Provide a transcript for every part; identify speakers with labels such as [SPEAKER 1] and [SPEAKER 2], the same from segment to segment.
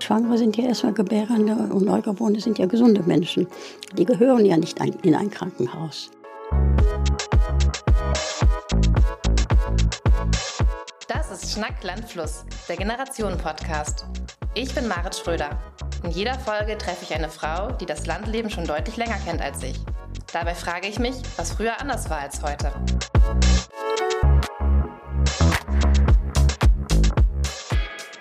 [SPEAKER 1] Schwangere sind ja erstmal Gebärende und Neugeborene sind ja gesunde Menschen. Die gehören ja nicht in ein Krankenhaus.
[SPEAKER 2] Das ist Schnack Landfluss, der Generationen-Podcast. Ich bin Marit Schröder. In jeder Folge treffe ich eine Frau, die das Landleben schon deutlich länger kennt als ich. Dabei frage ich mich, was früher anders war als heute.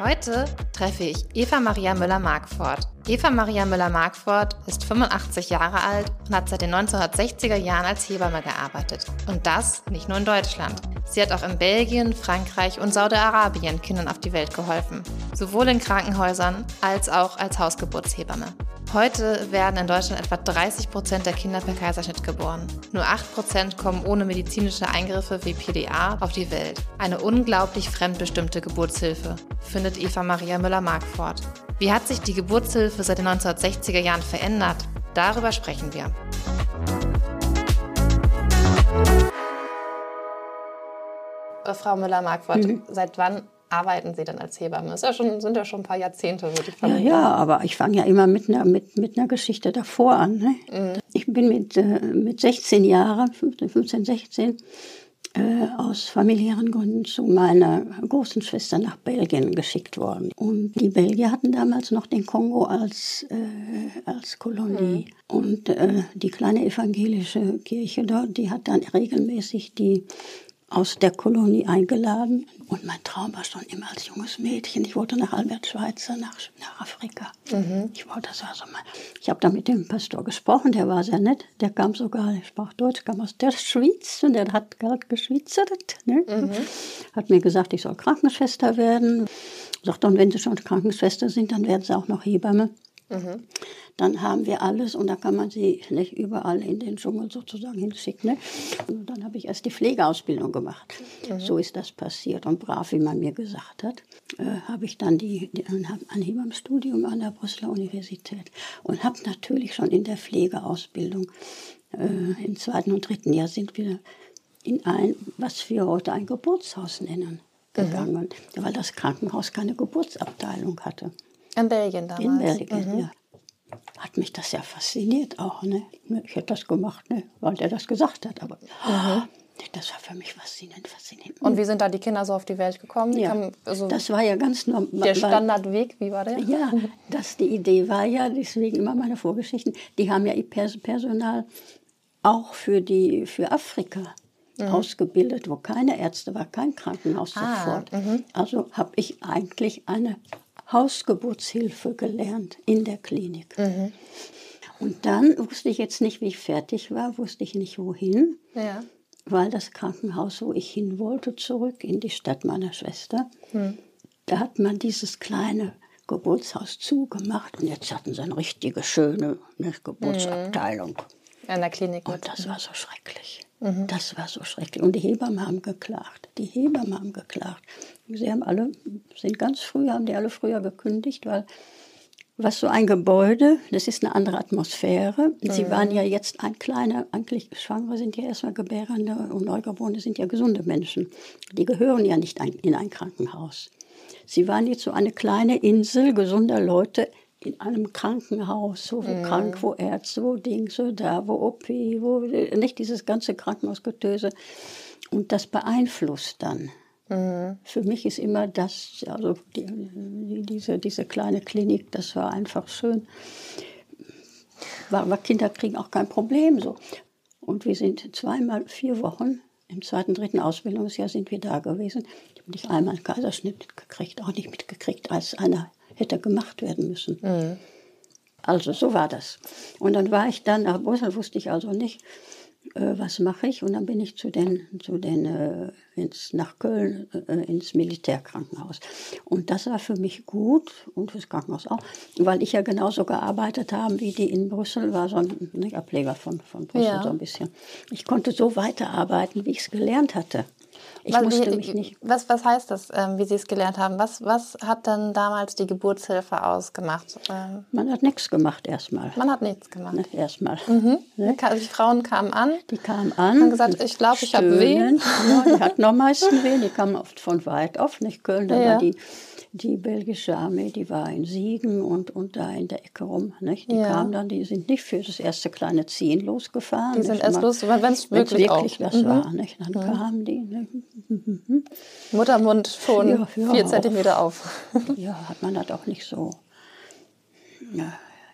[SPEAKER 2] Heute treffe ich Eva Maria Müller-Markfort. Eva Maria Müller-Markfort ist 85 Jahre alt und hat seit den 1960er Jahren als Hebamme gearbeitet. Und das nicht nur in Deutschland. Sie hat auch in Belgien, Frankreich und Saudi-Arabien Kindern auf die Welt geholfen. Sowohl in Krankenhäusern als auch als Hausgeburtshebamme. Heute werden in Deutschland etwa 30 Prozent der Kinder per Kaiserschnitt geboren. Nur 8 Prozent kommen ohne medizinische Eingriffe wie PDA auf die Welt. Eine unglaublich fremdbestimmte Geburtshilfe, findet Eva Maria Müller-Markfort. Wie hat sich die Geburtshilfe seit den 1960er Jahren verändert? Darüber sprechen wir. Frau Müller-Markfort, mhm. seit wann arbeiten Sie denn als Hebamme? Das ja schon, sind ja schon ein paar Jahrzehnte, würde ich
[SPEAKER 1] vermuten. Ja, ja, aber ich fange ja immer mit einer, mit, mit einer Geschichte davor an. Ne? Mhm. Ich bin mit, äh, mit 16 Jahren, 15, 15 16, äh, aus familiären Gründen zu meiner großen Schwester nach Belgien geschickt worden. Und die Belgier hatten damals noch den Kongo als, äh, als Kolonie. Mhm. Und äh, die kleine evangelische Kirche dort, die hat dann regelmäßig die aus der Kolonie eingeladen. Und mein Traum war schon immer als junges Mädchen. Ich wollte nach Albert Schweitzer, nach, nach Afrika. Mhm. Ich wollte, das war so mein, ich habe da mit dem Pastor gesprochen, der war sehr nett. Der kam sogar, der sprach Deutsch, kam aus der Schweiz und der hat gerade geschwitzert. Ne? Mhm. Hat mir gesagt, ich soll Krankenschwester werden. Sagt dann, wenn Sie schon Krankenschwester sind, dann werden Sie auch noch Hebamme. Mhm. Dann haben wir alles und da kann man sie nicht überall in den Dschungel sozusagen hinschicken. Ne? Und dann habe ich erst die Pflegeausbildung gemacht. Mhm. So ist das passiert. Und brav, wie man mir gesagt hat, äh, habe ich dann die, die, ein Hebammenstudium an der Brüsseler Universität und habe natürlich schon in der Pflegeausbildung äh, im zweiten und dritten Jahr sind wir in ein, was wir heute ein Geburtshaus nennen, mhm. gegangen, mhm. weil das Krankenhaus keine Geburtsabteilung hatte.
[SPEAKER 2] In Belgien damals?
[SPEAKER 1] In Belgien, mhm. ja. Hat mich das ja fasziniert auch. Ne? Ich hätte das gemacht, ne? weil der das gesagt hat. Aber mhm. das war für mich faszinierend, faszinierend.
[SPEAKER 2] Und wie sind da die Kinder so auf die Welt gekommen?
[SPEAKER 1] Ja, kamen, also das war ja ganz normal.
[SPEAKER 2] Der Standardweg, wie war der?
[SPEAKER 1] Ja, das, die Idee war ja, deswegen immer meine Vorgeschichten, die haben ja ihr Personal auch für, die, für Afrika mhm. ausgebildet, wo keine Ärzte war, kein Krankenhaus ah, sofort. Mhm. Also habe ich eigentlich eine Hausgeburtshilfe gelernt in der Klinik. Mhm. Und dann wusste ich jetzt nicht, wie ich fertig war, wusste ich nicht wohin, ja. weil das Krankenhaus, wo ich hin wollte, zurück in die Stadt meiner Schwester, mhm. da hat man dieses kleine Geburtshaus zugemacht und jetzt hatten sie eine richtige schöne ne, Geburtsabteilung.
[SPEAKER 2] Mhm. An der Klinik.
[SPEAKER 1] Und das war so schrecklich. Mhm. Das war so schrecklich. Und die Hebammen haben geklagt. Die Hebammen haben geklagt. Sie haben alle, sind ganz früh, haben die alle früher gekündigt, weil was so ein Gebäude, das ist eine andere Atmosphäre. Mhm. Sie waren ja jetzt ein kleiner, eigentlich Schwangere sind ja erstmal Gebärende und Neugeborene sind ja gesunde Menschen. Die gehören ja nicht in ein Krankenhaus. Sie waren jetzt so eine kleine Insel gesunder Leute in einem Krankenhaus, so wo mhm. krank, wo Ärzte, wo Dings, so da, wo OP, wo nicht dieses ganze Krankenhausgetöse. Und das beeinflusst dann. Mhm. Für mich ist immer das, also die, diese, diese kleine Klinik, das war einfach schön. War, war Kinder kriegen auch kein Problem so. Und wir sind zweimal vier Wochen im zweiten, dritten Ausbildungsjahr sind wir da gewesen. Ich habe nicht einmal einen Kaiserschnitt gekriegt, auch nicht mitgekriegt, als einer hätte gemacht werden müssen. Mhm. Also so war das. Und dann war ich dann nach Brüssel, wusste ich also nicht, äh, was mache ich. Und dann bin ich zu den, zu den äh, ins, nach Köln äh, ins Militärkrankenhaus. Und das war für mich gut und fürs Krankenhaus auch, weil ich ja genauso gearbeitet habe wie die in Brüssel, war so ein ne, Ableger von, von Brüssel ja. so ein bisschen. Ich konnte so weiterarbeiten, wie ich es gelernt hatte. Ich was, musste mich nicht.
[SPEAKER 2] Was, was heißt das, ähm, wie Sie es gelernt haben? Was, was hat dann damals die Geburtshilfe ausgemacht? Ähm,
[SPEAKER 1] man hat nichts gemacht erstmal.
[SPEAKER 2] Man hat nichts gemacht. Ne,
[SPEAKER 1] erstmal.
[SPEAKER 2] Mhm. Ne? Also die Frauen kamen an.
[SPEAKER 1] Die kamen an.
[SPEAKER 2] Haben gesagt, ich glaube, ich habe Wehen.
[SPEAKER 1] Ja, die hatten am meisten Wehen. Die kamen oft von weit auf, nicht Köln. Da ja. war die die belgische Armee, die war in Siegen und, und da in der Ecke rum. Nicht? Die ja. kamen dann, die sind nicht für das erste kleine Ziehen losgefahren.
[SPEAKER 2] Die sind erst los, wenn es wirklich,
[SPEAKER 1] wirklich das mhm. war. Nicht? Dann mhm. kamen die. Ne?
[SPEAKER 2] Muttermund schon ja, ja, vier Zentimeter auf.
[SPEAKER 1] ja, hat man das auch nicht so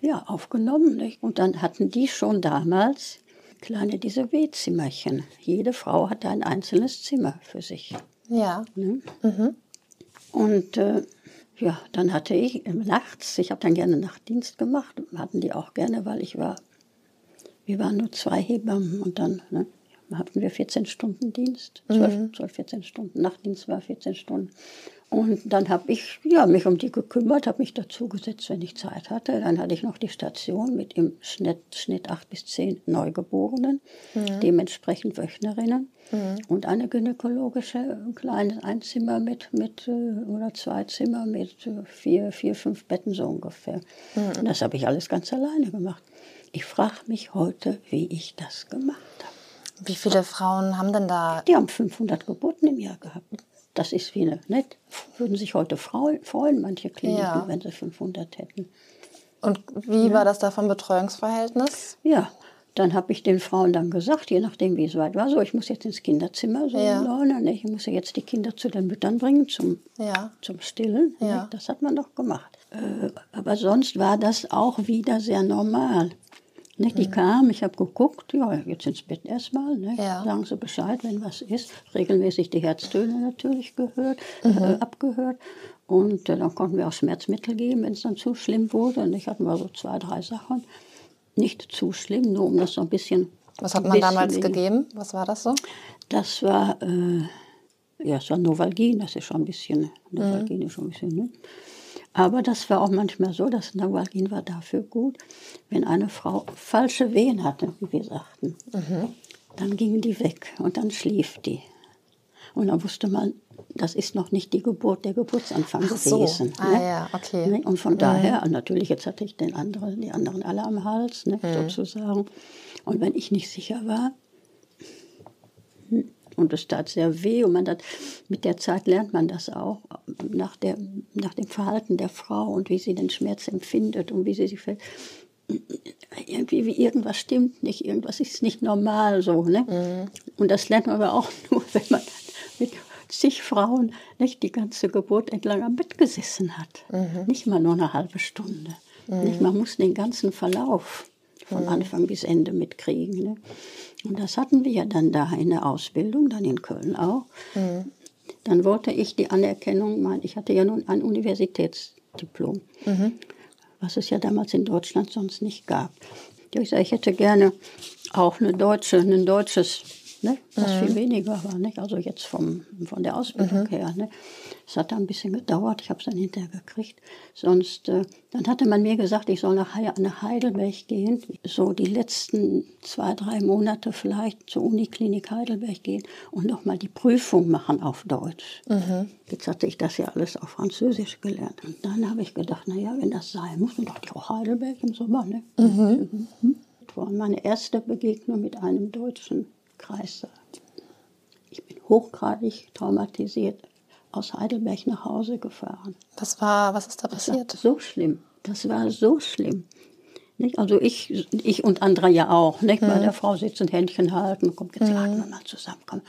[SPEAKER 1] ja, aufgenommen. Nicht? Und dann hatten die schon damals kleine diese W-Zimmerchen. Jede Frau hatte ein einzelnes Zimmer für sich.
[SPEAKER 2] Ja.
[SPEAKER 1] Ne? Mhm. Und äh, ja, dann hatte ich nachts, ich habe dann gerne Nachtdienst gemacht, hatten die auch gerne, weil ich war, wir waren nur zwei Hebammen und dann ne, hatten wir 14 Stunden Dienst, 12, mhm. 12, 14 Stunden, Nachtdienst war 14 Stunden. Und dann habe ich ja, mich um die gekümmert, habe mich dazugesetzt, wenn ich Zeit hatte. Dann hatte ich noch die Station mit im Schnitt, Schnitt 8 bis 10 Neugeborenen, mhm. dementsprechend Wöchnerinnen mhm. und eine gynäkologische, ein kleines Einzimmer mit, mit äh, oder zwei Zimmer mit äh, vier, vier, fünf Betten so ungefähr. Mhm. Das habe ich alles ganz alleine gemacht. Ich frage mich heute, wie ich das gemacht habe.
[SPEAKER 2] Wie viele Frauen haben denn da?
[SPEAKER 1] Die haben 500 Geburten im Jahr gehabt. Das ist wie eine, nicht? Würden sich heute freuen, manche Kliniken, ja. wenn sie 500 hätten.
[SPEAKER 2] Und wie ja. war das da vom Betreuungsverhältnis?
[SPEAKER 1] Ja, dann habe ich den Frauen dann gesagt, je nachdem wie es weit war, so ich muss jetzt ins Kinderzimmer, so ja. Laune, ne? ich muss jetzt die Kinder zu den Müttern bringen zum, ja. zum Stillen. Ne? Ja. Das hat man doch gemacht. Äh, aber sonst war das auch wieder sehr normal. Nicht? Die mhm. kam, ich habe geguckt, ja, jetzt ins Bett erstmal. Ne? Ja. Sagen Sie Bescheid, wenn was ist. Regelmäßig die Herztöne natürlich gehört, mhm. äh, abgehört. Und äh, dann konnten wir auch Schmerzmittel geben, wenn es dann zu schlimm wurde. Und ich hatte mal so zwei, drei Sachen. Nicht zu schlimm, nur um das so ein bisschen.
[SPEAKER 2] Was hat man damals wegen. gegeben? Was war das so?
[SPEAKER 1] Das war, äh, ja, es war Novalgin, das ist schon ein bisschen, Novalgin mhm. ist schon ein bisschen, ne? Aber das war auch manchmal so, das Nawalgin war dafür gut, wenn eine Frau falsche Wehen hatte, wie wir sagten. Mhm. Dann gingen die weg und dann schlief die. Und dann wusste man, das ist noch nicht die Geburt, der Geburtsanfang Ach so. gewesen.
[SPEAKER 2] Ah, ne? ja, okay. Ne?
[SPEAKER 1] Und von mhm. daher, natürlich, jetzt hatte ich den anderen, die anderen alle am Hals, ne, mhm. sozusagen. Und wenn ich nicht sicher war, und es tat sehr weh und man hat, mit der Zeit lernt man das auch, nach, der, nach dem Verhalten der Frau und wie sie den Schmerz empfindet und wie sie sich irgendwie wie irgendwas stimmt nicht, irgendwas ist nicht normal so. Ne? Mhm. Und das lernt man aber auch nur, wenn man mit zig Frauen nicht die ganze Geburt entlang am Bett gesessen hat. Mhm. Nicht mal nur eine halbe Stunde. Mhm. Nicht, man muss den ganzen Verlauf von. Anfang bis Ende mitkriegen. Ne? Und das hatten wir ja dann da in der Ausbildung, dann in Köln auch. Mhm. Dann wollte ich die Anerkennung, mein, ich hatte ja nun ein Universitätsdiplom, mhm. was es ja damals in Deutschland sonst nicht gab. Ich sage, ich hätte gerne auch eine deutsche, ein deutsches ne? was mhm. viel weniger war. Ne? Also jetzt vom, von der Ausbildung mhm. her. Ne? Es hat ein bisschen gedauert, ich habe es dann hinterher gekriegt. Sonst, äh, dann hatte man mir gesagt, ich soll nach, nach Heidelberg gehen, so die letzten zwei, drei Monate vielleicht zur Uniklinik Heidelberg gehen und nochmal die Prüfung machen auf Deutsch. Mhm. Jetzt hatte ich das ja alles auf Französisch gelernt. Und dann habe ich gedacht, naja, wenn das sein muss, dann dachte ich auch Heidelberg im Sommer. Ne? Mhm. Mhm. Das war meine erste Begegnung mit einem Deutschen. Kreissaal. Ich bin hochgradig traumatisiert aus Heidelberg nach Hause gefahren.
[SPEAKER 2] Was war, was ist da passiert?
[SPEAKER 1] Das war so schlimm. Das war so schlimm. Nicht? Also ich, ich und andere ja auch. Nicht? Mhm. Bei der Frau sitzen, Händchen halten, kommt jetzt mhm. wir mal zusammen. Komm.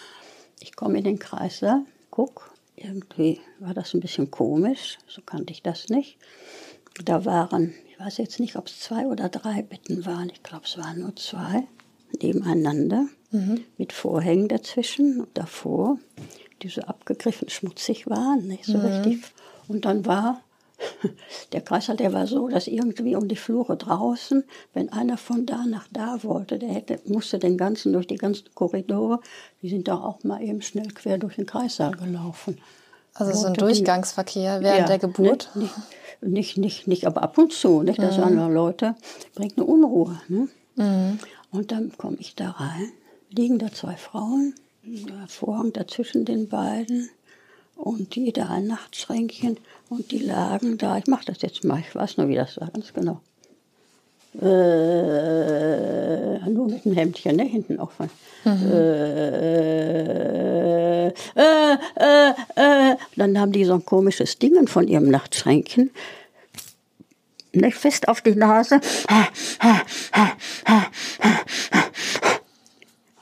[SPEAKER 1] Ich komme in den Kreissaal, guck, irgendwie war das ein bisschen komisch, so kannte ich das nicht. Da waren, ich weiß jetzt nicht, ob es zwei oder drei Betten waren, ich glaube es waren nur zwei, nebeneinander mhm. mit Vorhängen dazwischen und davor, die so abgegriffen schmutzig waren, nicht so mhm. richtig. Und dann war der Kreislauf, der war so, dass irgendwie um die Flure draußen, wenn einer von da nach da wollte, der hätte, musste den ganzen, durch die ganzen Korridore, die sind da auch mal eben schnell quer durch den Kreissaal gelaufen.
[SPEAKER 2] Also so ein Durchgangsverkehr während ja, der Geburt?
[SPEAKER 1] Nicht, nicht, nicht, nicht, aber ab und zu, nicht? Das mhm. Leute, bringt eine Unruhe. Ne? Mhm. Und dann komme ich da rein liegen da zwei Frauen Vorhang dazwischen den beiden und jeder ein Nachtschränkchen und die lagen da. Ich mache das jetzt mal, ich weiß nur, wie das war, ganz genau. Äh, nur mit dem Hemdchen, ne? hinten offen. Mhm. Äh, äh, äh, äh, dann haben die so ein komisches Ding von ihrem Nachtschränkchen. Ne, fest auf die Nase.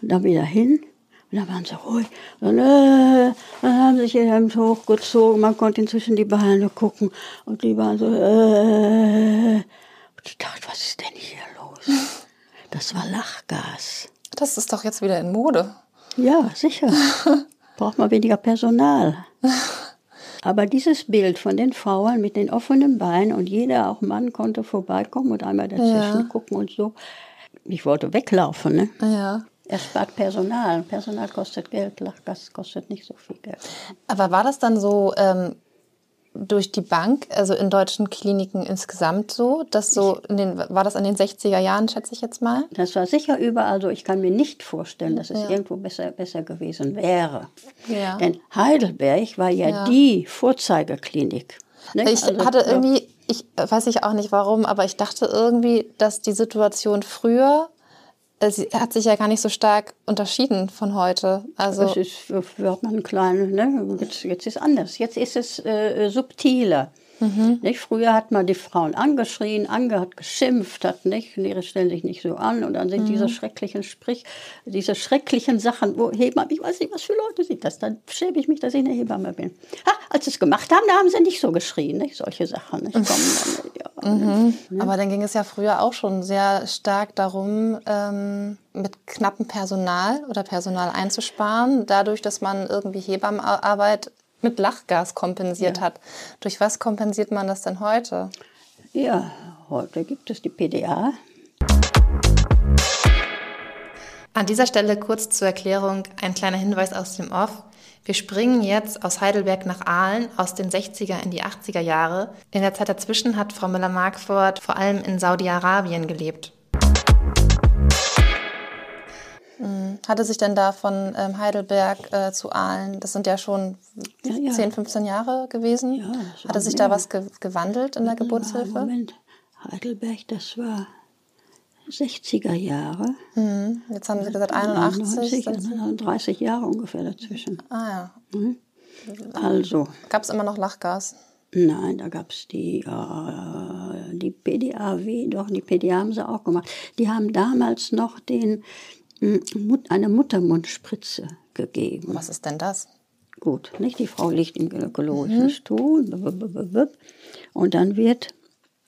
[SPEAKER 1] Und dann wieder hin. Und dann waren sie ruhig. Und, äh, dann haben sie sich ihr Hemd hochgezogen. Man konnte inzwischen die Beine gucken. Und die waren so, äh. Und ich dachte, was ist denn hier los? Das war Lachgas.
[SPEAKER 2] Das ist doch jetzt wieder in Mode.
[SPEAKER 1] Ja, sicher. Braucht man weniger Personal. Aber dieses Bild von den Frauen mit den offenen Beinen und jeder, auch Mann, konnte vorbeikommen und einmal dazwischen ja. gucken und so. Ich wollte weglaufen, ne?
[SPEAKER 2] Ja.
[SPEAKER 1] Er spart Personal. Personal kostet Geld, Lachgas kostet nicht so viel Geld.
[SPEAKER 2] Aber war das dann so ähm, durch die Bank, also in deutschen Kliniken insgesamt so, dass so in den, war das in den 60er Jahren, schätze ich jetzt mal?
[SPEAKER 1] Das war sicher überall so. Ich kann mir nicht vorstellen, dass es ja. irgendwo besser, besser gewesen wäre. Ja. Denn Heidelberg war ja, ja. die Vorzeigeklinik.
[SPEAKER 2] Ne? Ich also, hatte irgendwie, ich weiß ich auch nicht warum, aber ich dachte irgendwie, dass die Situation früher sie hat sich ja gar nicht so stark unterschieden von heute. Also
[SPEAKER 1] es ist, wird man klein, ne? jetzt, jetzt ist anders. Jetzt ist es äh, subtiler. Mhm. Nicht? Früher hat man die Frauen angeschrien, ange hat geschimpft, hat nicht, die stellen sich nicht so an und dann sind mhm. diese schrecklichen Sprich, diese schrecklichen Sachen, wo Hebammen, ich weiß nicht, was für Leute sind das, dann schäme ich mich, dass ich eine Hebamme bin. Ha, als sie es gemacht haben, da haben sie nicht so geschrien, nicht? solche Sachen. Nicht? Komm,
[SPEAKER 2] ja, mhm. ne? Aber dann ging es ja früher auch schon sehr stark darum, ähm, mit knappem Personal oder Personal einzusparen, dadurch, dass man irgendwie Hebammenarbeit mit Lachgas kompensiert ja. hat. Durch was kompensiert man das denn heute?
[SPEAKER 1] Ja, heute gibt es die PDA.
[SPEAKER 2] An dieser Stelle kurz zur Erklärung ein kleiner Hinweis aus dem Off. Wir springen jetzt aus Heidelberg nach Aalen aus den 60er in die 80er Jahre. In der Zeit dazwischen hat Frau Müller-Markford vor allem in Saudi-Arabien gelebt. Hatte sich denn da von ähm, Heidelberg äh, zu Aalen, das sind ja schon ja, ja. 10, 15 Jahre gewesen, ja, hatte sich mehr. da was ge gewandelt in der Geburtshilfe?
[SPEAKER 1] Moment, Heidelberg, das war 60er Jahre.
[SPEAKER 2] Mhm. Jetzt haben Sie gesagt 81.
[SPEAKER 1] 91, 30 Jahre ungefähr dazwischen.
[SPEAKER 2] Ah ja.
[SPEAKER 1] Mhm. Also.
[SPEAKER 2] Gab es immer noch Lachgas?
[SPEAKER 1] Nein, da gab es die, äh, die PDAW, doch, die PDA haben sie auch gemacht. Die haben damals noch den, eine Muttermundspritze gegeben.
[SPEAKER 2] Was ist denn das?
[SPEAKER 1] Gut, nicht? Die Frau liegt im gynäkologischen mhm. Stuhl und dann wird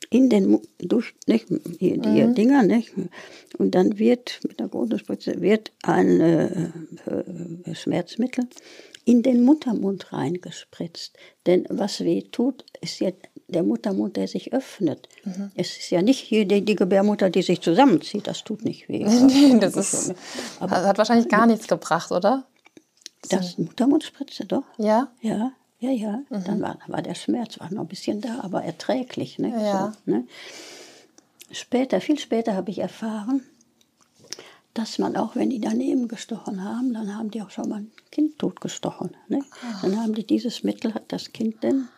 [SPEAKER 1] in den durch nicht, hier, die mhm. Dinger nicht und dann wird mit der großen Spritze wird ein äh, Schmerzmittel in den Muttermund reingespritzt. Denn was weh tut, ist ja der Muttermund, der sich öffnet. Mhm. Es ist ja nicht die, die, Gebärmutter, die sich zusammenzieht. Das tut nicht weh.
[SPEAKER 2] das ist, aber, hat wahrscheinlich gar nichts gebracht, oder?
[SPEAKER 1] Das Muttermundspritze, doch.
[SPEAKER 2] Ja?
[SPEAKER 1] Ja, ja, ja. Mhm. Dann war, war der Schmerz war noch ein bisschen da, aber erträglich. Ne?
[SPEAKER 2] Ja.
[SPEAKER 1] So, ne? Später, viel später habe ich erfahren, dass man auch, wenn die daneben gestochen haben, dann haben die auch schon mal ein Kind totgestochen. Ne? Ah. Dann haben die dieses Mittel, hat das Kind dann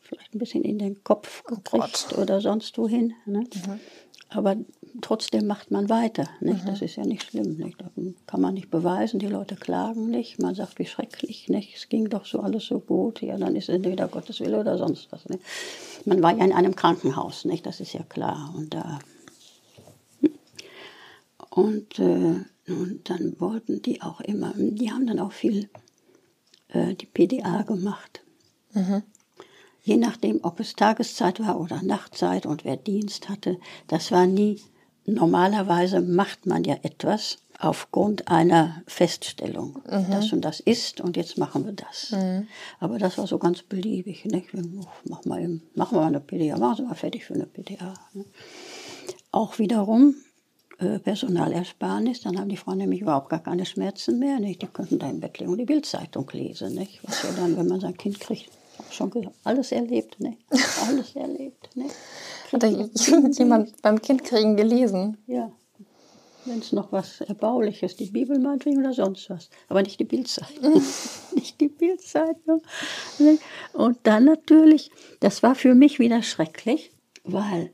[SPEAKER 1] vielleicht ein bisschen in den Kopf gekriegt oh oder sonst wohin. Ne? Mhm. Aber trotzdem macht man weiter. Nicht? Mhm. Das ist ja nicht schlimm. Nicht? Das kann man nicht beweisen. Die Leute klagen nicht. Man sagt, wie schrecklich. Nicht? Es ging doch so alles so gut. Ja, dann ist es entweder Gottes Wille oder sonst was. Nicht? Man war ja in einem Krankenhaus. Nicht? Das ist ja klar. Und da. Und, äh, und dann wollten die auch immer, die haben dann auch viel äh, die PDA gemacht. Mhm je nachdem, ob es Tageszeit war oder Nachtzeit und wer Dienst hatte, das war nie, normalerweise macht man ja etwas aufgrund einer Feststellung. Mhm. Das und das ist und jetzt machen wir das. Mhm. Aber das war so ganz beliebig. Nicht? Mach mal eben, machen wir mal eine PDA, machen Sie mal fertig für eine PDA. Ne? Auch wiederum äh, Personalersparnis, dann haben die Frauen nämlich überhaupt gar keine Schmerzen mehr. Nicht? Die könnten da im Bett liegen und die Bildzeitung lesen. Nicht? Was ja dann, wenn man sein Kind kriegt, schon alles erlebt, ne? Alles erlebt, ne?
[SPEAKER 2] Hat jemand beim Kindkriegen gelesen?
[SPEAKER 1] Ja. wenn es noch was Erbauliches, die Bibel meinetwegen oder sonst was. Aber nicht die Bildzeitung. nicht die Bildzeitung. Und dann natürlich, das war für mich wieder schrecklich, weil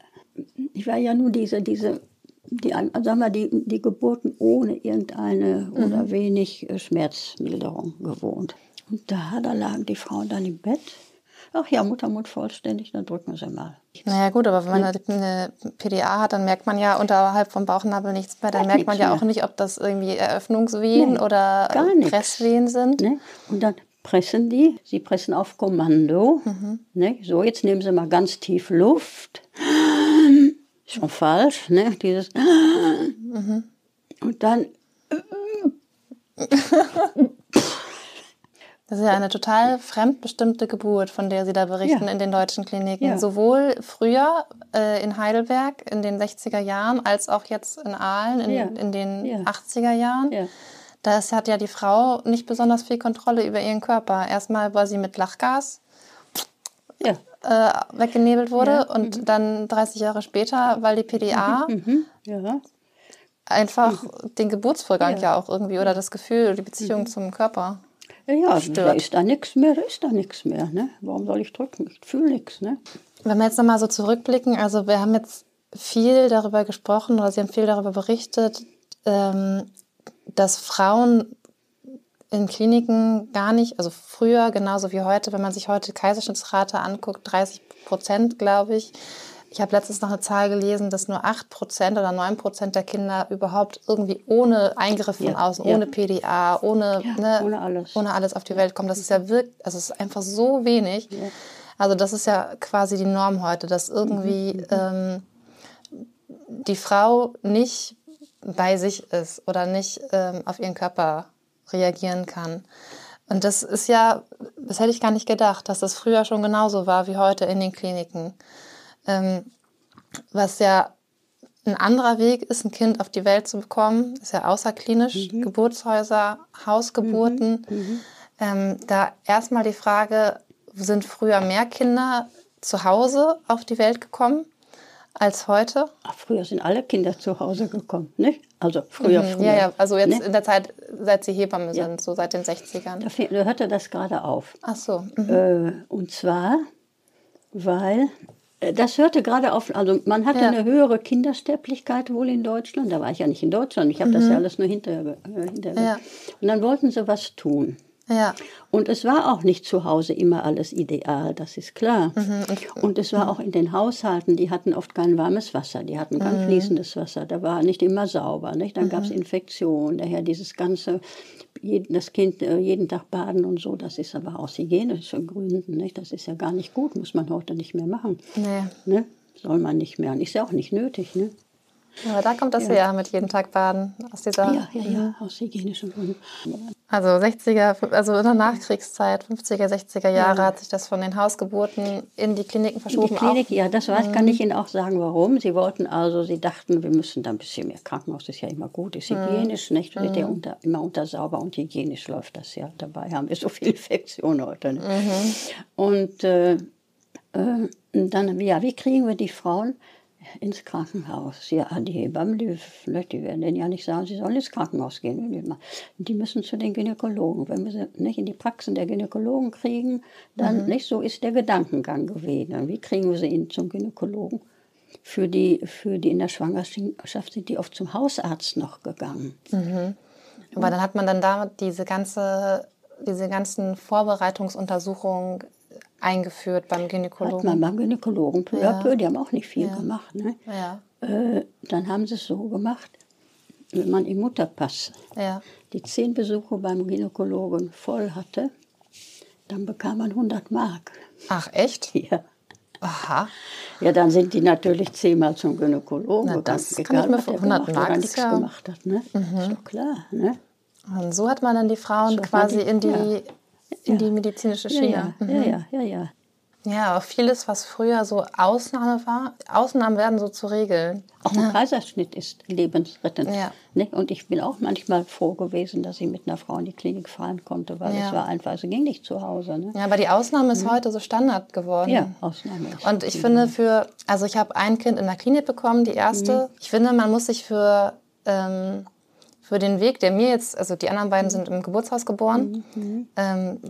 [SPEAKER 1] ich war ja nun diese, diese die, sagen wir, die, die Geburten ohne irgendeine mhm. oder wenig äh, Schmerzmilderung gewohnt. Und da, da lagen die Frauen dann im Bett ach ja, Muttermund vollständig, dann drücken sie mal.
[SPEAKER 2] Naja gut, aber wenn man eine PDA hat, dann merkt man ja unterhalb vom Bauchnabel nichts mehr. Dann merkt man ja mehr. auch nicht, ob das irgendwie Eröffnungswehen nee, oder Presswehen sind.
[SPEAKER 1] Nee. Und dann pressen die, sie pressen auf Kommando. Mhm. Ne? So, jetzt nehmen sie mal ganz tief Luft. Schon falsch, ne? Dieses. Mhm. Und dann.
[SPEAKER 2] Das ist ja eine total fremdbestimmte Geburt, von der Sie da berichten ja. in den deutschen Kliniken. Ja. Sowohl früher äh, in Heidelberg in den 60er Jahren als auch jetzt in Aalen in, ja. in den 80er Jahren. Da hat ja die Frau nicht besonders viel Kontrolle über ihren Körper. Erstmal war sie mit Lachgas äh, weggenebelt wurde und mhm. dann 30 Jahre später, weil die PDA mhm. Mhm. einfach mhm. den Geburtsvorgang ja. auch irgendwie oder das Gefühl, die Beziehung mhm. zum Körper
[SPEAKER 1] ja, stört. da ist da nichts mehr, da ist da nichts mehr. Ne? Warum soll ich drücken? Ich fühle nichts. Ne?
[SPEAKER 2] Wenn wir jetzt nochmal so zurückblicken, also wir haben jetzt viel darüber gesprochen oder Sie haben viel darüber berichtet, ähm, dass Frauen in Kliniken gar nicht, also früher genauso wie heute, wenn man sich heute Kaiserschnittsrate anguckt, 30 Prozent, glaube ich, ich habe letztens noch eine Zahl gelesen, dass nur 8% oder 9% der Kinder überhaupt irgendwie ohne Eingriff von ja, außen, ja. ohne PDA, ohne, ja, ne, ohne, alles. ohne alles auf die Welt kommen. Das ist ja wirklich, also es ist einfach so wenig. Also das ist ja quasi die Norm heute, dass irgendwie mhm. ähm, die Frau nicht bei sich ist oder nicht ähm, auf ihren Körper reagieren kann. Und das ist ja, das hätte ich gar nicht gedacht, dass das früher schon genauso war wie heute in den Kliniken. Ähm, was ja ein anderer Weg ist, ein Kind auf die Welt zu bekommen, ist ja außerklinisch, mhm. Geburtshäuser, Hausgeburten. Mhm. Mhm. Ähm, da erstmal die Frage, sind früher mehr Kinder zu Hause auf die Welt gekommen als heute?
[SPEAKER 1] Ach, früher sind alle Kinder zu Hause gekommen, nicht? Also früher, mhm, früher.
[SPEAKER 2] Ja, ja, also jetzt ne? in der Zeit, seit Sie Hebamme ja. sind, so seit den 60ern.
[SPEAKER 1] Da, da hörte das gerade auf.
[SPEAKER 2] Ach so.
[SPEAKER 1] Mhm. Äh, und zwar, weil äh, das hörte gerade auf, also man hatte ja. eine höhere Kindersterblichkeit wohl in Deutschland. Da war ich ja nicht in Deutschland, ich habe mhm. das ja alles nur hinterher. Äh, hinter ja. Und dann wollten sie was tun. Ja. Und es war auch nicht zu Hause immer alles ideal, das ist klar. Mhm. Und es war auch in den Haushalten, die hatten oft kein warmes Wasser, die hatten kein mhm. fließendes Wasser, da war nicht immer sauber. Nicht? Dann mhm. gab es Infektionen, daher dieses ganze das Kind äh, jeden Tag baden und so, das ist aber aus hygienischen Gründen, nicht? das ist ja gar nicht gut, muss man heute nicht mehr machen. Nee. Ne? Soll man nicht mehr. Und ist ja auch nicht nötig. Ne?
[SPEAKER 2] Ja, da kommt das ja. her mit jeden Tag baden. Aus dieser,
[SPEAKER 1] ja, ja, ja, aus hygienischen Gründen.
[SPEAKER 2] Also 60er, also in der Nachkriegszeit, 50er, 60er Jahre, ja. hat sich das von den Hausgeburten in die Kliniken verschoben. In
[SPEAKER 1] die Klinik, auch. ja, das weiß, kann ich Ihnen auch sagen, warum. Sie wollten also, sie dachten, wir müssen da ein bisschen mehr. Krankenhaus ist ja immer gut, ist mhm. hygienisch, mhm. nicht? Wird ja unter, immer unter sauber und hygienisch läuft das ja. Dabei haben wir so viele Infektionen heute. Ne? Mhm. Und äh, äh, dann, ja, wie kriegen wir die Frauen? Ins Krankenhaus. Ja, die Hebammen, die, die werden denen ja nicht sagen, sie sollen ins Krankenhaus gehen. Die müssen zu den Gynäkologen. Wenn wir sie nicht in die Praxen der Gynäkologen kriegen, dann mhm. nicht so ist der Gedankengang gewesen. Wie kriegen wir sie in, zum Gynäkologen? Für die, für die in der Schwangerschaft sind die oft zum Hausarzt noch gegangen.
[SPEAKER 2] Mhm. Aber dann hat man dann da diese ganze diese ganzen Vorbereitungsuntersuchungen eingeführt beim Gynäkologen? Hat
[SPEAKER 1] man beim Gynäkologen, peu ja. peu, die haben auch nicht viel ja. gemacht. Ne? Ja. Äh, dann haben sie es so gemacht, wenn man im Mutterpass ja. die zehn Besuche beim Gynäkologen voll hatte, dann bekam man 100 Mark.
[SPEAKER 2] Ach, echt?
[SPEAKER 1] Ja. Aha. Ja, dann sind die natürlich zehnmal zum Gynäkologen
[SPEAKER 2] Na, das gegangen. kann ich mir für 100 Mark
[SPEAKER 1] oder nichts ja. gemacht hat. Ne? Mhm. Ist doch klar. Ne?
[SPEAKER 2] Und so hat man dann die Frauen quasi die, in die in die medizinische Schiene.
[SPEAKER 1] Ja, ja, mhm. ja, ja, ja.
[SPEAKER 2] Ja, auch vieles, was früher so Ausnahme war, Ausnahmen werden so zu Regeln.
[SPEAKER 1] Auch ein ja. Kaiserschnitt ist lebensrettend. Ja. Ne? Und ich bin auch manchmal froh gewesen, dass ich mit einer Frau in die Klinik fahren konnte, weil ja. es war einfach, es ging nicht zu Hause. Ne?
[SPEAKER 2] Ja, aber die Ausnahme ist mhm. heute so Standard geworden.
[SPEAKER 1] Ja, Ausnahme.
[SPEAKER 2] Ist Und ich finde für, also ich habe ein Kind in der Klinik bekommen, die erste. Mhm. Ich finde, man muss sich für ähm, für den Weg, der mir jetzt, also die anderen beiden sind im Geburtshaus geboren. Mhm. Ähm,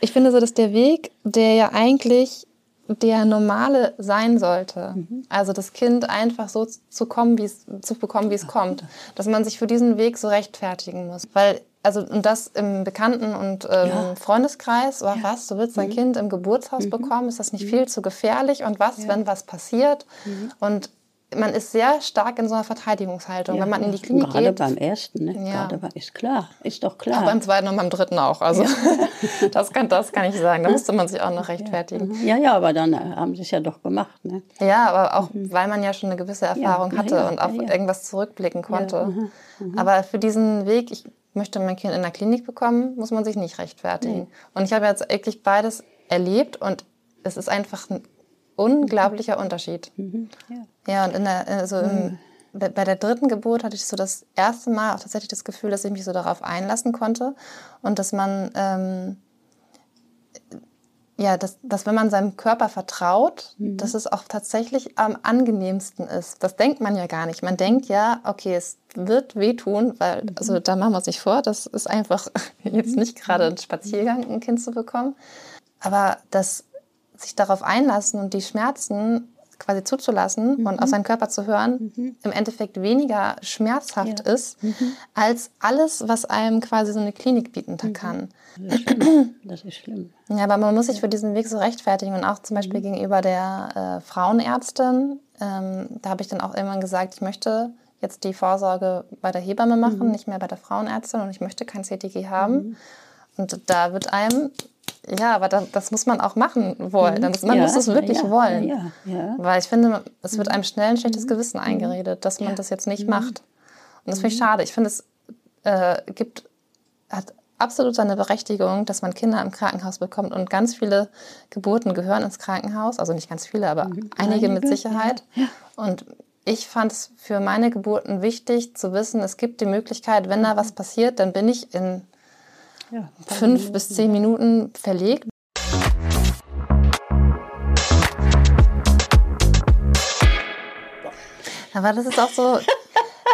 [SPEAKER 2] ich finde so, dass der Weg, der ja eigentlich der normale sein sollte. Mhm. Also das Kind einfach so zu kommen, wie es zu bekommen, wie es kommt, dass man sich für diesen Weg so rechtfertigen muss, weil also und das im Bekannten- und ähm, ja. Freundeskreis, war ja. was, du willst dein mhm. Kind im Geburtshaus mhm. bekommen, ist das nicht mhm. viel zu gefährlich und was, ja. wenn was passiert? Mhm. Und man ist sehr stark in so einer Verteidigungshaltung. Ja, Wenn man in die Klinik
[SPEAKER 1] gerade
[SPEAKER 2] geht.
[SPEAKER 1] Gerade beim ersten, ne? Ja. Gerade bei, ist klar, ist doch klar.
[SPEAKER 2] Aber beim zweiten und beim dritten auch. Also ja. das, kann, das kann ich sagen. Da musste man sich auch noch rechtfertigen.
[SPEAKER 1] Ja, ja, aber dann äh, haben sie es ja doch gemacht. Ne?
[SPEAKER 2] Ja, aber auch, mhm. weil man ja schon eine gewisse Erfahrung hatte und auf irgendwas zurückblicken konnte. Mhm. Mhm. Aber für diesen Weg, ich möchte mein Kind in der Klinik bekommen, muss man sich nicht rechtfertigen. Und ich habe jetzt wirklich beides erlebt und es ist einfach ein unglaublicher Unterschied. Mhm. Ja. ja, und in der, also im, bei der dritten Geburt hatte ich so das erste Mal auch tatsächlich das Gefühl, dass ich mich so darauf einlassen konnte und dass man, ähm, ja, dass, dass wenn man seinem Körper vertraut, mhm. dass es auch tatsächlich am angenehmsten ist. Das denkt man ja gar nicht. Man denkt ja, okay, es wird wehtun, weil, mhm. also da machen wir es nicht vor, das ist einfach jetzt nicht gerade ein Spaziergang, ein Kind zu bekommen. Aber das sich darauf einlassen und die Schmerzen quasi zuzulassen mhm. und auf seinen Körper zu hören, mhm. im Endeffekt weniger schmerzhaft ja. ist, mhm. als alles, was einem quasi so eine Klinik bieten mhm. kann.
[SPEAKER 1] Das ist, schlimm. das ist schlimm.
[SPEAKER 2] Ja, aber man muss sich für diesen Weg so rechtfertigen und auch zum Beispiel mhm. gegenüber der äh, Frauenärztin. Ähm, da habe ich dann auch irgendwann gesagt, ich möchte jetzt die Vorsorge bei der Hebamme machen, mhm. nicht mehr bei der Frauenärztin und ich möchte kein CTG haben. Und da wird einem ja, aber das, das, muss man auch machen wollen. Mhm. Man ja, muss es wirklich ja, wollen. Ja, Weil ich finde, es wird einem schnell ein schlechtes mhm. Gewissen eingeredet, dass man das jetzt nicht mhm. macht. Und das finde ich schade. Ich finde, es äh, gibt, hat absolut seine Berechtigung, dass man Kinder im Krankenhaus bekommt. Und ganz viele Geburten gehören ins Krankenhaus. Also nicht ganz viele, aber mhm. einige, einige, mit Sicherheit. Und ich fand es für meine Geburten wichtig zu wissen, es gibt die Möglichkeit, wenn da was passiert, dann bin ich in ja, fünf Minuten. bis zehn Minuten verlegt. Aber das ist auch so,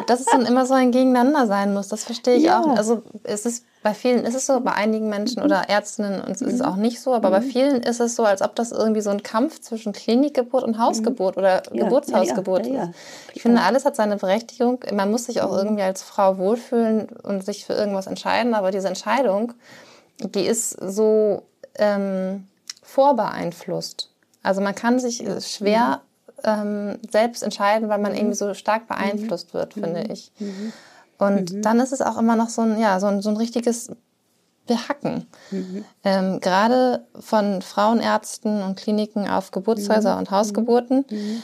[SPEAKER 2] dass es dann immer so ein Gegeneinander sein muss. Das verstehe ich ja. auch. Also es ist bei vielen ist es so, bei einigen Menschen oder Ärztinnen ist es auch nicht so, aber bei mhm. vielen ist es so, als ob das irgendwie so ein Kampf zwischen Klinikgeburt und Hausgeburt oder ja, Geburtshausgeburt ja, ist. Ich finde, alles hat seine Berechtigung. Man muss sich auch mhm. irgendwie als Frau wohlfühlen und sich für irgendwas entscheiden, aber diese Entscheidung, die ist so ähm, vorbeeinflusst. Also man kann sich schwer ähm, selbst entscheiden, weil man mhm. irgendwie so stark beeinflusst wird, finde ich. Und mhm. dann ist es auch immer noch so ein, ja, so ein, so ein richtiges Behacken. Mhm. Ähm, Gerade von Frauenärzten und Kliniken auf Geburtshäuser mhm. und Hausgeburten. Mhm. mhm.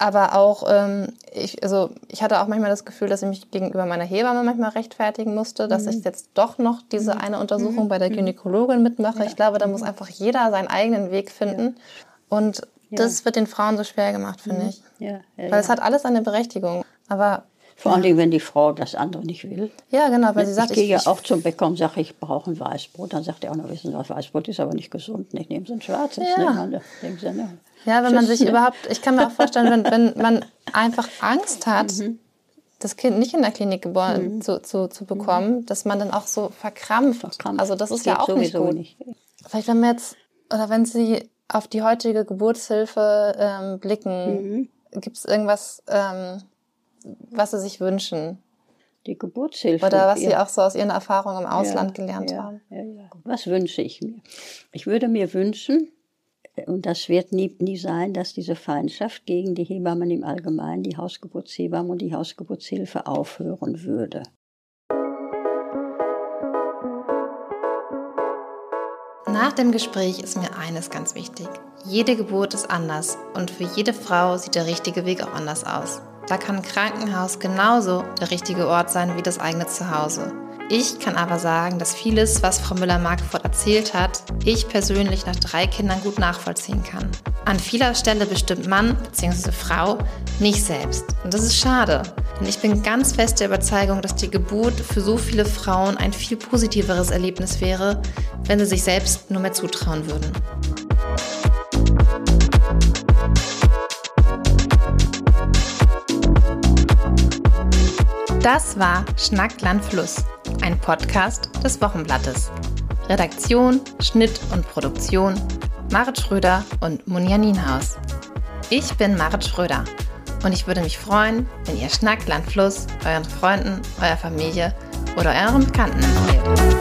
[SPEAKER 2] Aber auch, ähm, ich, also ich hatte auch manchmal das Gefühl, dass ich mich gegenüber meiner Hebamme manchmal rechtfertigen musste, dass mhm. ich jetzt doch noch diese mhm. eine Untersuchung bei der Gynäkologin mitmache. Ja. Ich glaube, da muss einfach jeder seinen eigenen Weg finden. Ja. Und ja. das wird den Frauen so schwer gemacht, finde ich. Ja. Weil es hat alles eine Berechtigung. Aber
[SPEAKER 1] vor allem, wenn die Frau das andere nicht will.
[SPEAKER 2] Ja, genau, weil sie
[SPEAKER 1] sagt, ich gehe ja auch zum Bäcker und sage, ich brauche ein Weißbrot. Dann sagt er auch noch, wissen Sie, Weißbrot ist aber nicht gesund. Ich nehme so ein schwarzes. Ja,
[SPEAKER 2] ne? Sie, ne? ja wenn man sich ne? überhaupt, ich kann mir auch vorstellen, wenn, wenn man einfach Angst hat, mhm. das Kind nicht in der Klinik geboren mhm. zu, zu, zu bekommen, mhm. dass man dann auch so verkrampft. verkrampft. Also das ist ja auch nicht gut. Nicht. Vielleicht wenn wir jetzt, oder wenn Sie auf die heutige Geburtshilfe ähm, blicken, mhm. gibt es irgendwas... Ähm, was sie sich wünschen.
[SPEAKER 1] Die Geburtshilfe.
[SPEAKER 2] Oder was ja. sie auch so aus ihren Erfahrungen im Ausland ja, gelernt ja, haben.
[SPEAKER 1] Was wünsche ich mir? Ich würde mir wünschen, und das wird nie, nie sein, dass diese Feindschaft gegen die Hebammen im Allgemeinen, die Hausgeburtshebammen und die Hausgeburtshilfe aufhören würde.
[SPEAKER 2] Nach dem Gespräch ist mir eines ganz wichtig. Jede Geburt ist anders und für jede Frau sieht der richtige Weg auch anders aus. Da kann Krankenhaus genauso der richtige Ort sein wie das eigene Zuhause. Ich kann aber sagen, dass vieles, was Frau Müller-Markfurt erzählt hat, ich persönlich nach drei Kindern gut nachvollziehen kann. An vieler Stelle bestimmt Mann bzw. Frau nicht selbst. Und das ist schade, denn ich bin ganz fest der Überzeugung, dass die Geburt für so viele Frauen ein viel positiveres Erlebnis wäre, wenn sie sich selbst nur mehr zutrauen würden. Das war Schnackland Fluss, ein Podcast des Wochenblattes. Redaktion, Schnitt und Produktion Marit Schröder und Munja Nienhaus. Ich bin Marit Schröder und ich würde mich freuen, wenn ihr Schnackland Fluss euren Freunden, eurer Familie oder euren Bekannten empfehlt.